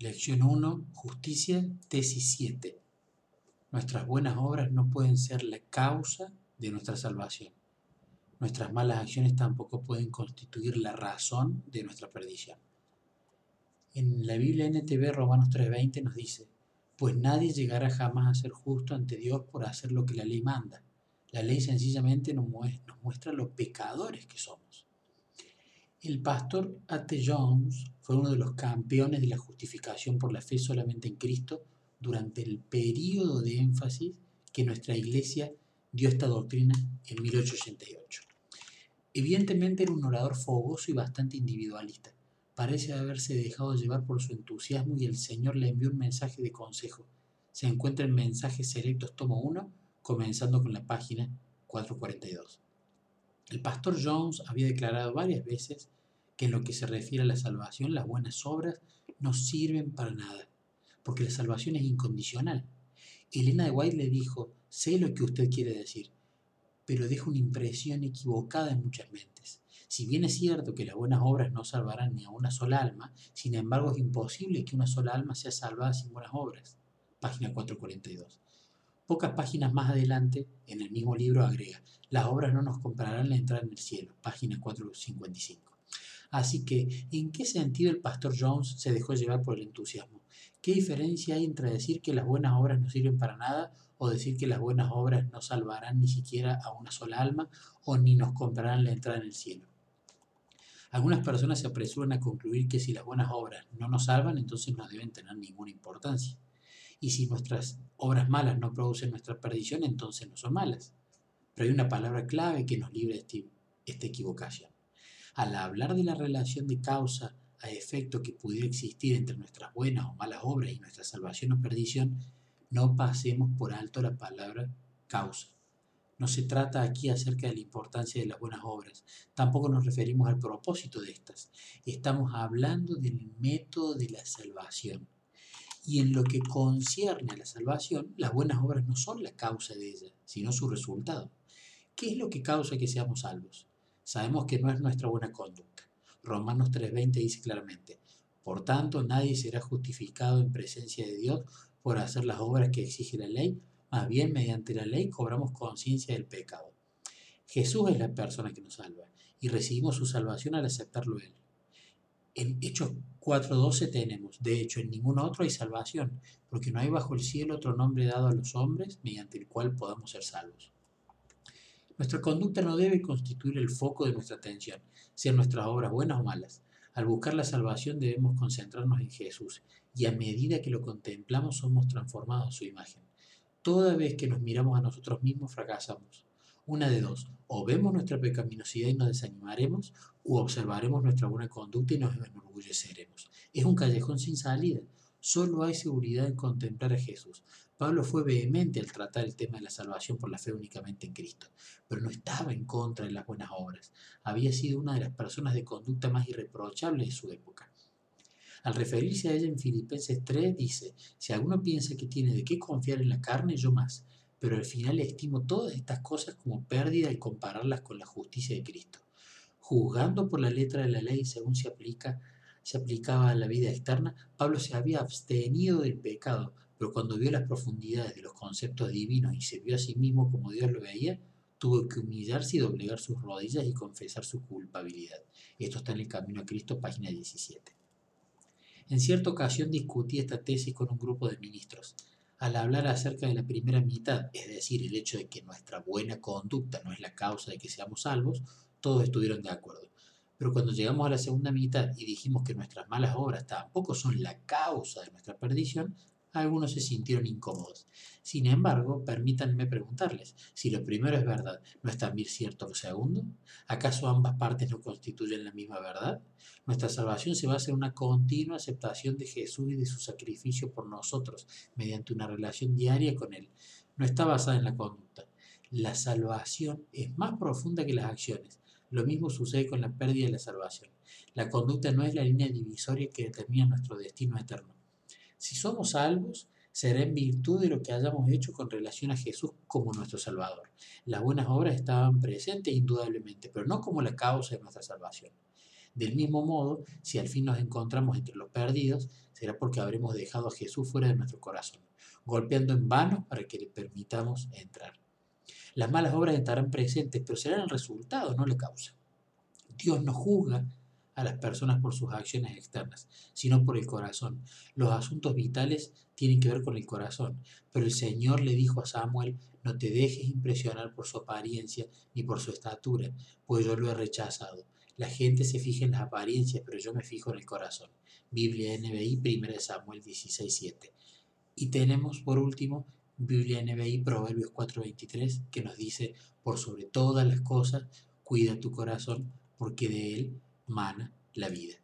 Lección 1, Justicia, tesis 7. Nuestras buenas obras no pueden ser la causa de nuestra salvación. Nuestras malas acciones tampoco pueden constituir la razón de nuestra perdición. En la Biblia NTV Romanos 3:20 nos dice, pues nadie llegará jamás a ser justo ante Dios por hacer lo que la ley manda. La ley sencillamente nos muestra, los pecadores que somos. El pastor A.T. Jones fue uno de los campeones de la justificación por la fe solamente en Cristo durante el periodo de énfasis que nuestra iglesia dio esta doctrina en 1888. Evidentemente era un orador fogoso y bastante individualista. Parece haberse dejado llevar por su entusiasmo y el Señor le envió un mensaje de consejo. Se encuentra en Mensajes Selectos tomo 1, comenzando con la página 442. El pastor Jones había declarado varias veces que en lo que se refiere a la salvación, las buenas obras no sirven para nada, porque la salvación es incondicional. Elena de White le dijo, sé lo que usted quiere decir, pero deja una impresión equivocada en muchas mentes. Si bien es cierto que las buenas obras no salvarán ni a una sola alma, sin embargo es imposible que una sola alma sea salvada sin buenas obras. Página 442. Pocas páginas más adelante, en el mismo libro agrega, las obras no nos comprarán la entrada en el cielo. Página 455. Así que, ¿en qué sentido el pastor Jones se dejó llevar por el entusiasmo? ¿Qué diferencia hay entre decir que las buenas obras no sirven para nada o decir que las buenas obras no salvarán ni siquiera a una sola alma o ni nos comprarán la entrada en el cielo? Algunas personas se apresuran a concluir que si las buenas obras no nos salvan, entonces no deben tener ninguna importancia. Y si nuestras obras malas no producen nuestra perdición, entonces no son malas. Pero hay una palabra clave que nos libra de esta equivocación. Al hablar de la relación de causa a efecto que pudiera existir entre nuestras buenas o malas obras y nuestra salvación o perdición, no pasemos por alto la palabra causa. No se trata aquí acerca de la importancia de las buenas obras, tampoco nos referimos al propósito de estas. Estamos hablando del método de la salvación. Y en lo que concierne a la salvación, las buenas obras no son la causa de ella, sino su resultado. ¿Qué es lo que causa que seamos salvos? Sabemos que no es nuestra buena conducta. Romanos 3:20 dice claramente, por tanto nadie será justificado en presencia de Dios por hacer las obras que exige la ley, más bien mediante la ley cobramos conciencia del pecado. Jesús es la persona que nos salva y recibimos su salvación al aceptarlo Él. En Hechos 4.12 tenemos, de hecho, en ningún otro hay salvación, porque no hay bajo el cielo otro nombre dado a los hombres mediante el cual podamos ser salvos. Nuestra conducta no debe constituir el foco de nuestra atención, sean nuestras obras buenas o malas. Al buscar la salvación debemos concentrarnos en Jesús, y a medida que lo contemplamos somos transformados a su imagen. Toda vez que nos miramos a nosotros mismos fracasamos. Una de dos, o vemos nuestra pecaminosidad y nos desanimaremos, o observaremos nuestra buena conducta y nos enorgulleceremos. Es un callejón sin salida. Solo hay seguridad en contemplar a Jesús. Pablo fue vehemente al tratar el tema de la salvación por la fe únicamente en Cristo, pero no estaba en contra de las buenas obras. Había sido una de las personas de conducta más irreprochables de su época. Al referirse a ella en Filipenses 3 dice, si alguno piensa que tiene de qué confiar en la carne, yo más, pero al final estimo todas estas cosas como pérdida al compararlas con la justicia de Cristo. Juzgando por la letra de la ley según se aplica, se aplicaba a la vida externa, Pablo se había abstenido del pecado, pero cuando vio las profundidades de los conceptos divinos y se vio a sí mismo como Dios lo veía, tuvo que humillarse y doblegar sus rodillas y confesar su culpabilidad. Esto está en el Camino a Cristo, página 17. En cierta ocasión discutí esta tesis con un grupo de ministros al hablar acerca de la primera mitad, es decir, el hecho de que nuestra buena conducta no es la causa de que seamos salvos, todos estuvieron de acuerdo. Pero cuando llegamos a la segunda mitad y dijimos que nuestras malas obras tampoco son la causa de nuestra perdición, algunos se sintieron incómodos. Sin embargo, permítanme preguntarles, si lo primero es verdad, ¿no es también cierto lo segundo? ¿Acaso ambas partes no constituyen la misma verdad? Nuestra salvación se basa en una continua aceptación de Jesús y de su sacrificio por nosotros, mediante una relación diaria con Él. No está basada en la conducta. La salvación es más profunda que las acciones. Lo mismo sucede con la pérdida de la salvación. La conducta no es la línea divisoria que determina nuestro destino eterno. Si somos salvos, será en virtud de lo que hayamos hecho con relación a Jesús como nuestro Salvador. Las buenas obras estaban presentes indudablemente, pero no como la causa de nuestra salvación. Del mismo modo, si al fin nos encontramos entre los perdidos, será porque habremos dejado a Jesús fuera de nuestro corazón, golpeando en vano para que le permitamos entrar. Las malas obras estarán presentes, pero serán el resultado, no la causa. Dios no juzga a las personas por sus acciones externas, sino por el corazón. Los asuntos vitales tienen que ver con el corazón, pero el Señor le dijo a Samuel, no te dejes impresionar por su apariencia ni por su estatura, pues yo lo he rechazado. La gente se fija en las apariencias, pero yo me fijo en el corazón. Biblia NBI, 1 Samuel 16.7. Y tenemos por último Biblia NBI, Proverbios 4.23, que nos dice, por sobre todas las cosas, cuida tu corazón, porque de él mana la vida.